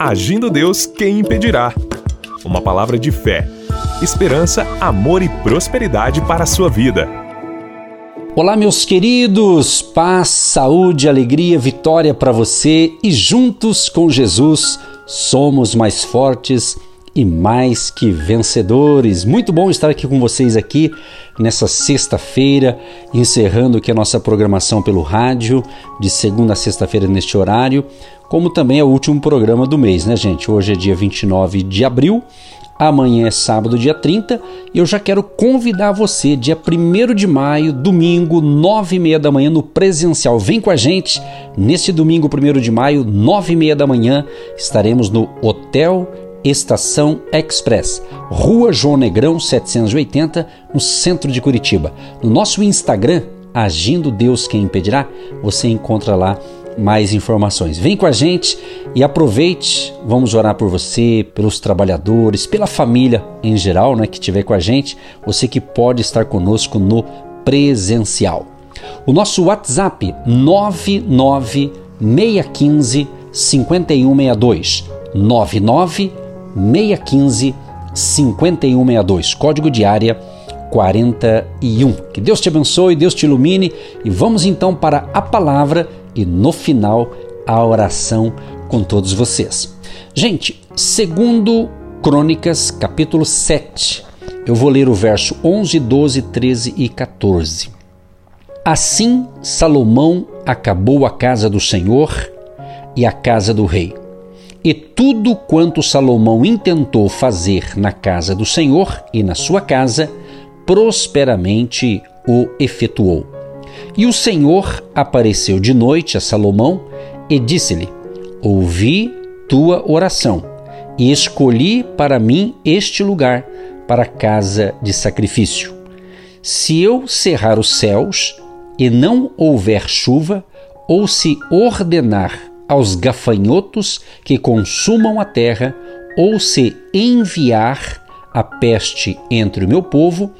Agindo Deus, quem impedirá? Uma palavra de fé, esperança, amor e prosperidade para a sua vida. Olá, meus queridos, paz, saúde, alegria, vitória para você e juntos com Jesus somos mais fortes e mais que vencedores. Muito bom estar aqui com vocês aqui nessa sexta-feira, encerrando aqui a nossa programação pelo rádio de segunda a sexta-feira neste horário, como também é o último programa do mês, né, gente? Hoje é dia 29 de abril. Amanhã é sábado, dia 30, e eu já quero convidar você, dia 1 de maio, domingo, 9 e meia da manhã, no presencial. Vem com a gente, nesse domingo, 1 de maio, 9 e meia da manhã, estaremos no Hotel Estação Express, Rua João Negrão 780, no centro de Curitiba. No nosso Instagram, Agindo Deus Quem Impedirá, você encontra lá mais informações. Vem com a gente e aproveite. Vamos orar por você, pelos trabalhadores, pela família em geral, né, que estiver com a gente. Você que pode estar conosco no presencial. O nosso WhatsApp 99615 5162 99 615 5162, código de área 41. Que Deus te abençoe, Deus te ilumine e vamos então para a palavra e no final a oração com todos vocês. Gente, segundo Crônicas, capítulo 7, eu vou ler o verso 11, 12, 13 e 14. Assim Salomão acabou a casa do Senhor e a casa do rei e tudo quanto Salomão intentou fazer na casa do Senhor e na sua casa, prosperamente o efetuou. E o Senhor apareceu de noite a Salomão e disse-lhe: Ouvi tua oração e escolhi para mim este lugar para casa de sacrifício. Se eu cerrar os céus e não houver chuva, ou se ordenar aos gafanhotos que consumam a terra, ou se enviar a peste entre o meu povo,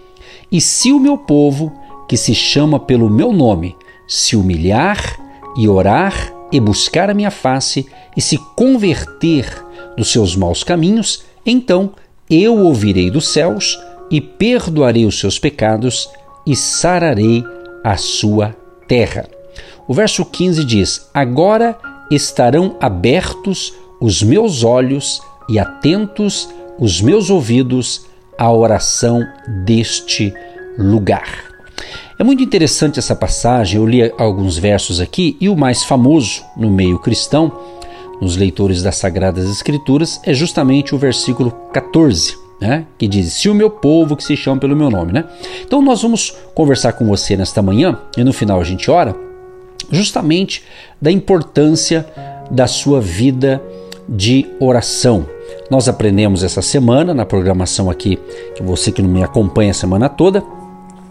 e se o meu povo, que se chama pelo meu nome, se humilhar e orar e buscar a minha face e se converter dos seus maus caminhos, então eu ouvirei dos céus e perdoarei os seus pecados e sararei a sua terra. O verso 15 diz: Agora estarão abertos os meus olhos e atentos os meus ouvidos à oração deste lugar. É muito interessante essa passagem, eu li alguns versos aqui e o mais famoso no meio cristão, nos leitores das Sagradas Escrituras, é justamente o versículo 14, né? que diz: Se o meu povo que se chama pelo meu nome. Né? Então nós vamos conversar com você nesta manhã e no final a gente ora justamente da importância da sua vida de oração. Nós aprendemos essa semana na programação aqui, que você que não me acompanha a semana toda,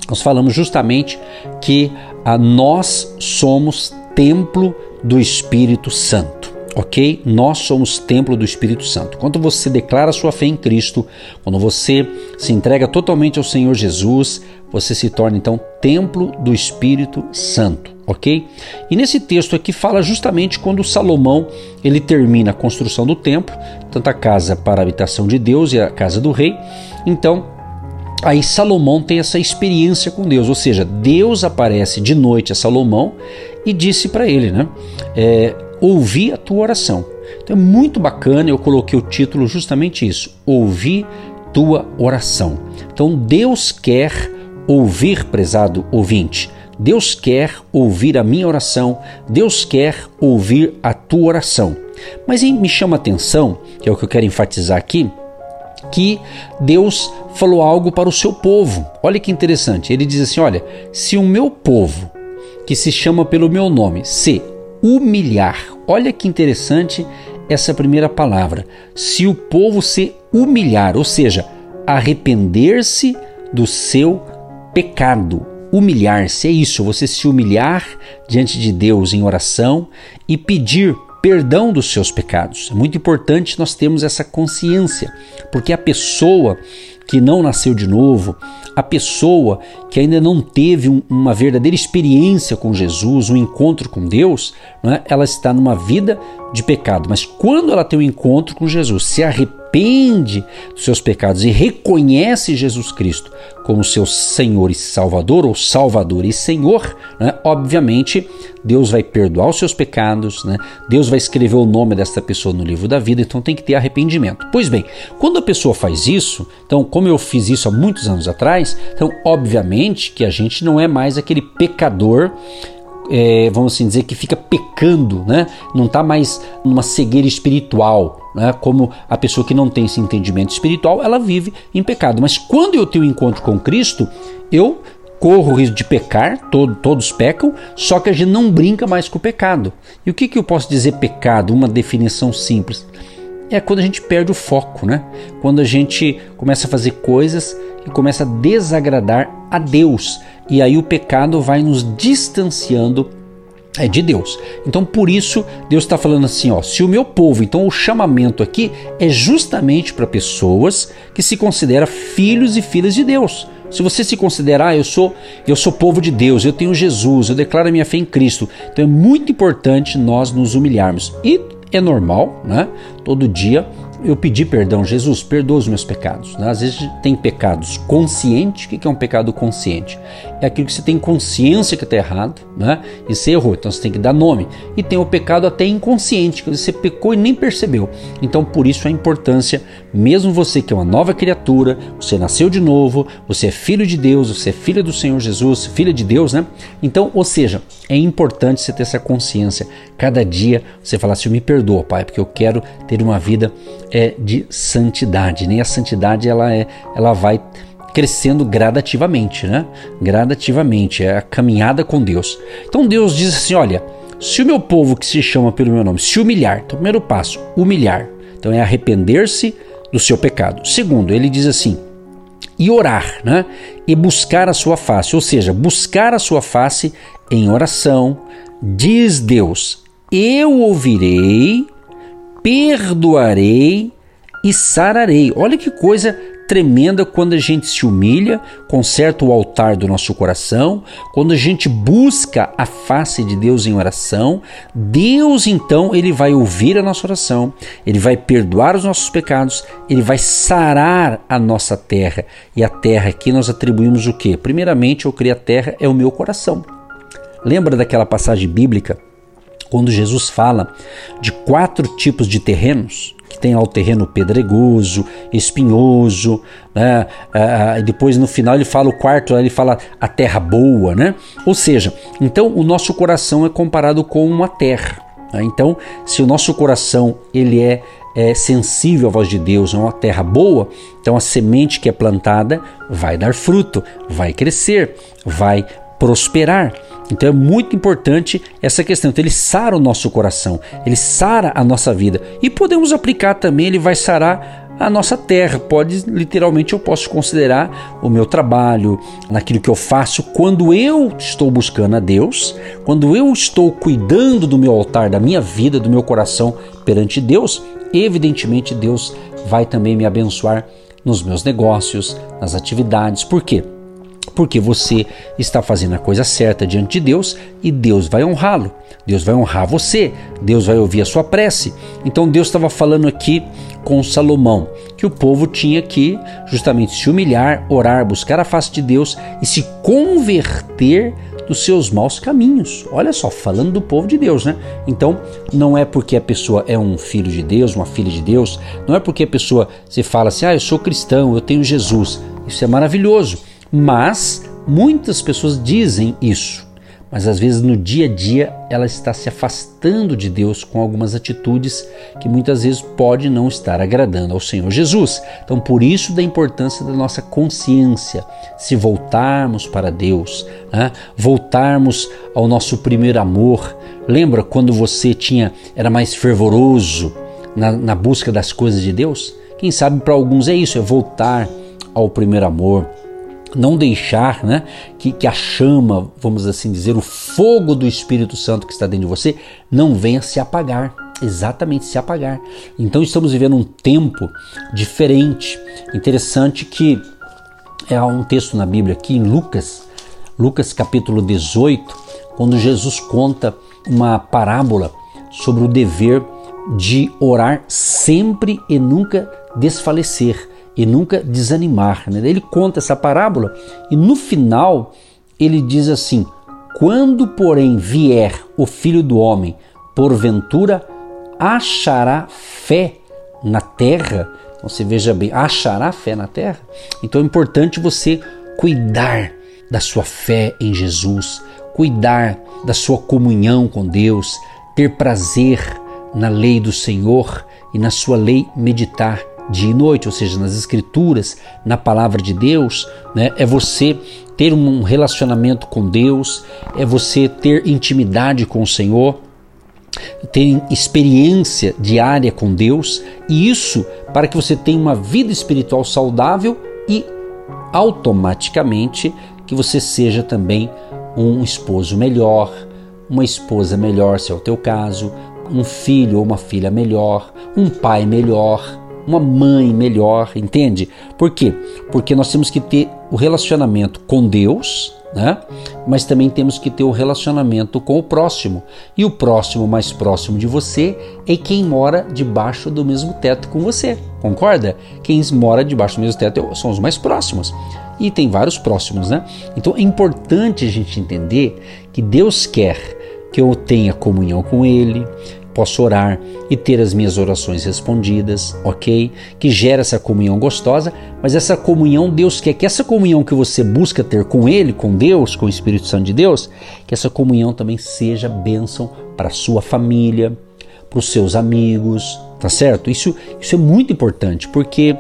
nós falamos justamente que a nós somos templo do Espírito Santo ok? Nós somos templo do Espírito Santo. Quando você declara sua fé em Cristo, quando você se entrega totalmente ao Senhor Jesus, você se torna então templo do Espírito Santo, ok? E nesse texto aqui fala justamente quando Salomão ele termina a construção do templo, tanto a casa para a habitação de Deus e a casa do rei. Então Aí Salomão tem essa experiência com Deus, ou seja, Deus aparece de noite a Salomão e disse para ele, né? É, ouvi a tua oração. Então é muito bacana, eu coloquei o título justamente isso: Ouvi tua oração. Então Deus quer ouvir, prezado ouvinte. Deus quer ouvir a minha oração, Deus quer ouvir a tua oração. Mas me chama a atenção, que é o que eu quero enfatizar aqui, que Deus falou algo para o seu povo. Olha que interessante. Ele diz assim: Olha, se o meu povo, que se chama pelo meu nome, se humilhar. Olha que interessante essa primeira palavra. Se o povo se humilhar, ou seja, arrepender-se do seu pecado. Humilhar-se é isso, você se humilhar diante de Deus em oração e pedir perdão dos seus pecados. É muito importante nós termos essa consciência, porque a pessoa que não nasceu de novo, a pessoa que ainda não teve um, uma verdadeira experiência com Jesus, um encontro com Deus, né, ela está numa vida de pecado. Mas quando ela tem um encontro com Jesus, se arrepende dos seus pecados e reconhece Jesus Cristo como seu Senhor e Salvador, ou Salvador e Senhor, né, obviamente Deus vai perdoar os seus pecados, né, Deus vai escrever o nome dessa pessoa no livro da vida, então tem que ter arrependimento. Pois bem, quando a pessoa faz isso, então, como eu fiz isso há muitos anos atrás, então, obviamente que a gente não é mais aquele pecador é, vamos assim dizer, que fica pecando, né? não está mais numa cegueira espiritual, né? como a pessoa que não tem esse entendimento espiritual, ela vive em pecado. Mas quando eu tenho um encontro com Cristo, eu corro o risco de pecar, todo, todos pecam, só que a gente não brinca mais com o pecado. E o que, que eu posso dizer pecado? Uma definição simples. É quando a gente perde o foco, né? Quando a gente começa a fazer coisas e começa a desagradar a Deus. E aí o pecado vai nos distanciando é de Deus. Então por isso Deus está falando assim, ó, se o meu povo, então o chamamento aqui é justamente para pessoas que se consideram filhos e filhas de Deus. Se você se considerar, ah, eu sou, eu sou povo de Deus, eu tenho Jesus, eu declaro a minha fé em Cristo. Então é muito importante nós nos humilharmos. E é normal, né? Todo dia eu pedi perdão, Jesus, perdoa os meus pecados. Né? Às vezes tem pecados conscientes. O que é um pecado consciente? É aquilo que você tem consciência que está errado né? e você errou, então você tem que dar nome. E tem o pecado até inconsciente, que você pecou e nem percebeu. Então, por isso a importância, mesmo você que é uma nova criatura, você nasceu de novo, você é filho de Deus, você é filha do Senhor Jesus, filha de Deus, né? Então, ou seja, é importante você ter essa consciência. Cada dia você falar assim: me perdoa, Pai, porque eu quero ter uma vida é de santidade, né? A santidade ela é, ela vai crescendo gradativamente, né? Gradativamente, é a caminhada com Deus. Então Deus diz assim: olha, se o meu povo que se chama pelo meu nome se humilhar, então primeiro passo, humilhar. Então é arrepender-se do seu pecado. Segundo, ele diz assim: e orar, né? E buscar a sua face, ou seja, buscar a sua face em oração, diz Deus: Eu ouvirei perdoarei e sararei. Olha que coisa tremenda quando a gente se humilha, conserta o altar do nosso coração, quando a gente busca a face de Deus em oração, Deus então ele vai ouvir a nossa oração, ele vai perdoar os nossos pecados, ele vai sarar a nossa terra. E a terra aqui nós atribuímos o que? Primeiramente, eu criei a terra é o meu coração. Lembra daquela passagem bíblica quando Jesus fala de quatro tipos de terrenos, que tem lá o terreno pedregoso, espinhoso, né? Ah, depois no final ele fala o quarto, ele fala a terra boa, né? Ou seja, então o nosso coração é comparado com uma terra. Né? Então, se o nosso coração ele é, é sensível à voz de Deus, é uma terra boa, então a semente que é plantada vai dar fruto, vai crescer, vai prosperar. Então é muito importante essa questão. Então ele sara o nosso coração, ele sara a nossa vida. E podemos aplicar também, ele vai sarar a nossa terra. Pode, literalmente, eu posso considerar o meu trabalho, naquilo que eu faço, quando eu estou buscando a Deus, quando eu estou cuidando do meu altar, da minha vida, do meu coração perante Deus, evidentemente Deus vai também me abençoar nos meus negócios, nas atividades. Por quê? Porque você está fazendo a coisa certa diante de Deus e Deus vai honrá-lo. Deus vai honrar você, Deus vai ouvir a sua prece. Então Deus estava falando aqui com Salomão que o povo tinha que justamente se humilhar, orar, buscar a face de Deus e se converter dos seus maus caminhos. Olha só, falando do povo de Deus, né? Então, não é porque a pessoa é um filho de Deus, uma filha de Deus, não é porque a pessoa se fala assim: "Ah, eu sou cristão, eu tenho Jesus". Isso é maravilhoso. Mas muitas pessoas dizem isso, mas às vezes no dia a dia ela está se afastando de Deus com algumas atitudes que muitas vezes pode não estar agradando ao Senhor Jesus. Então, por isso da importância da nossa consciência, se voltarmos para Deus, né? voltarmos ao nosso primeiro amor. Lembra quando você tinha era mais fervoroso na, na busca das coisas de Deus? Quem sabe para alguns é isso, é voltar ao primeiro amor não deixar né, que, que a chama, vamos assim dizer, o fogo do Espírito Santo que está dentro de você, não venha se apagar. exatamente se apagar. Então estamos vivendo um tempo diferente. Interessante que é um texto na Bíblia aqui em Lucas, Lucas capítulo 18, quando Jesus conta uma parábola sobre o dever de orar sempre e nunca desfalecer e nunca desanimar. Né? Ele conta essa parábola e no final ele diz assim: Quando, porém, vier o filho do homem, porventura achará fé na terra? Então você veja bem, achará fé na terra? Então é importante você cuidar da sua fé em Jesus, cuidar da sua comunhão com Deus, ter prazer na lei do Senhor e na sua lei meditar dia e noite, ou seja, nas escrituras, na palavra de Deus, né? É você ter um relacionamento com Deus, é você ter intimidade com o Senhor, ter experiência diária com Deus, e isso para que você tenha uma vida espiritual saudável e automaticamente que você seja também um esposo melhor, uma esposa melhor, se é o teu caso, um filho ou uma filha melhor, um pai melhor, uma mãe melhor, entende? Por quê? Porque nós temos que ter o relacionamento com Deus, né? Mas também temos que ter o relacionamento com o próximo. E o próximo mais próximo de você é quem mora debaixo do mesmo teto com você. Concorda? Quem mora debaixo do mesmo teto são os mais próximos. E tem vários próximos, né? Então é importante a gente entender que Deus quer que eu tenha comunhão com Ele, posso orar e ter as minhas orações respondidas, ok? Que gera essa comunhão gostosa, mas essa comunhão, Deus quer que essa comunhão que você busca ter com Ele, com Deus, com o Espírito Santo de Deus, que essa comunhão também seja bênção para a sua família, para os seus amigos, tá certo? Isso, isso é muito importante, porque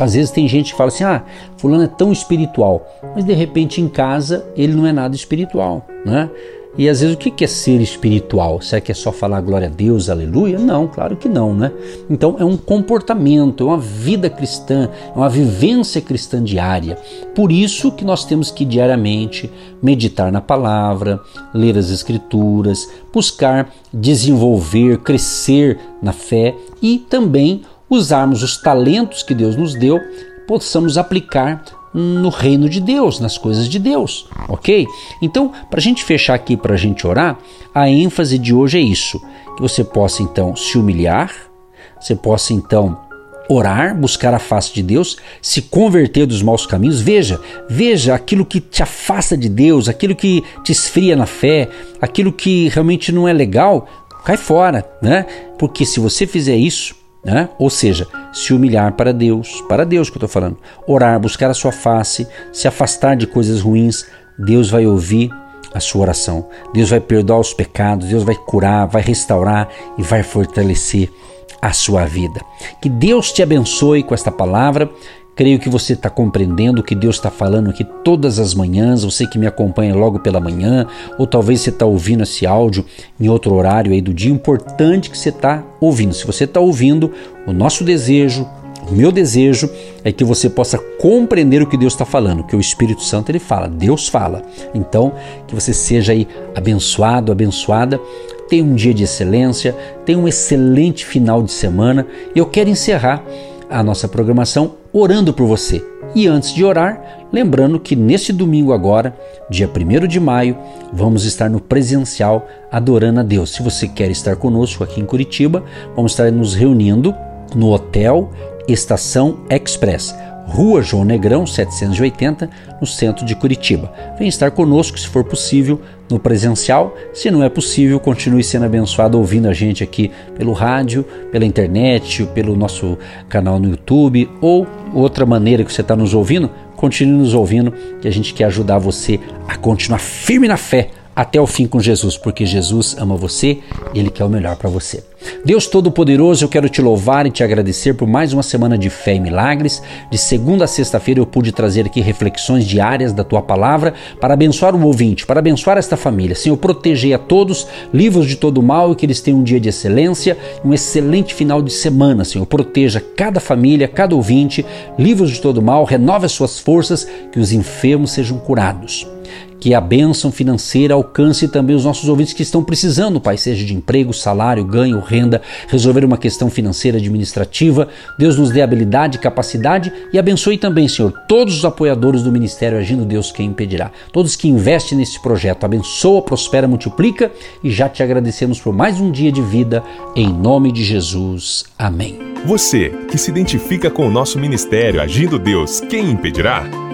às vezes tem gente que fala assim: ah, fulano é tão espiritual, mas de repente em casa ele não é nada espiritual, né? E às vezes o que é ser espiritual? Será que é só falar glória a Deus, aleluia? Não, claro que não, né? Então é um comportamento, é uma vida cristã, é uma vivência cristã diária. Por isso que nós temos que diariamente meditar na palavra, ler as escrituras, buscar desenvolver, crescer na fé e também usarmos os talentos que Deus nos deu, possamos aplicar no reino de Deus, nas coisas de Deus, ok? Então, para a gente fechar aqui, para a gente orar, a ênfase de hoje é isso: que você possa então se humilhar, você possa então orar, buscar a face de Deus, se converter dos maus caminhos. Veja, veja aquilo que te afasta de Deus, aquilo que te esfria na fé, aquilo que realmente não é legal, cai fora, né? Porque se você fizer isso, né? Ou seja, se humilhar para Deus, para Deus que eu estou falando, orar, buscar a sua face, se afastar de coisas ruins, Deus vai ouvir a sua oração. Deus vai perdoar os pecados, Deus vai curar, vai restaurar e vai fortalecer a sua vida. Que Deus te abençoe com esta palavra. Creio que você está compreendendo o que Deus está falando aqui todas as manhãs. Você que me acompanha logo pela manhã, ou talvez você está ouvindo esse áudio em outro horário aí do dia. Importante que você está ouvindo. Se você está ouvindo, o nosso desejo, o meu desejo é que você possa compreender o que Deus está falando, que o Espírito Santo ele fala, Deus fala. Então, que você seja aí abençoado, abençoada. Tenha um dia de excelência, tenha um excelente final de semana. E eu quero encerrar a nossa programação orando por você. E antes de orar, lembrando que neste domingo agora, dia 1 de maio, vamos estar no presencial adorando a Deus. Se você quer estar conosco aqui em Curitiba, vamos estar nos reunindo no Hotel Estação Express Rua João Negrão, 780, no centro de Curitiba. Venha estar conosco, se for possível, no presencial. Se não é possível, continue sendo abençoado ouvindo a gente aqui pelo rádio, pela internet, pelo nosso canal no YouTube ou outra maneira que você está nos ouvindo. Continue nos ouvindo, que a gente quer ajudar você a continuar firme na fé até o fim com Jesus, porque Jesus ama você e Ele quer o melhor para você. Deus Todo-Poderoso, eu quero te louvar e te agradecer por mais uma semana de fé e milagres. De segunda a sexta-feira eu pude trazer aqui reflexões diárias da tua palavra para abençoar o ouvinte, para abençoar esta família. Senhor, protegei a todos, livros de todo mal e que eles tenham um dia de excelência, um excelente final de semana, Senhor. Proteja cada família, cada ouvinte, livros de todo mal, renove as suas forças, que os enfermos sejam curados que a bênção financeira alcance também os nossos ouvintes que estão precisando, Pai, seja de emprego, salário, ganho, renda, resolver uma questão financeira administrativa. Deus nos dê habilidade, capacidade e abençoe também, Senhor, todos os apoiadores do ministério Agindo Deus quem impedirá. Todos que investem nesse projeto, abençoa, prospera, multiplica e já te agradecemos por mais um dia de vida em nome de Jesus. Amém. Você que se identifica com o nosso ministério Agindo Deus, quem impedirá?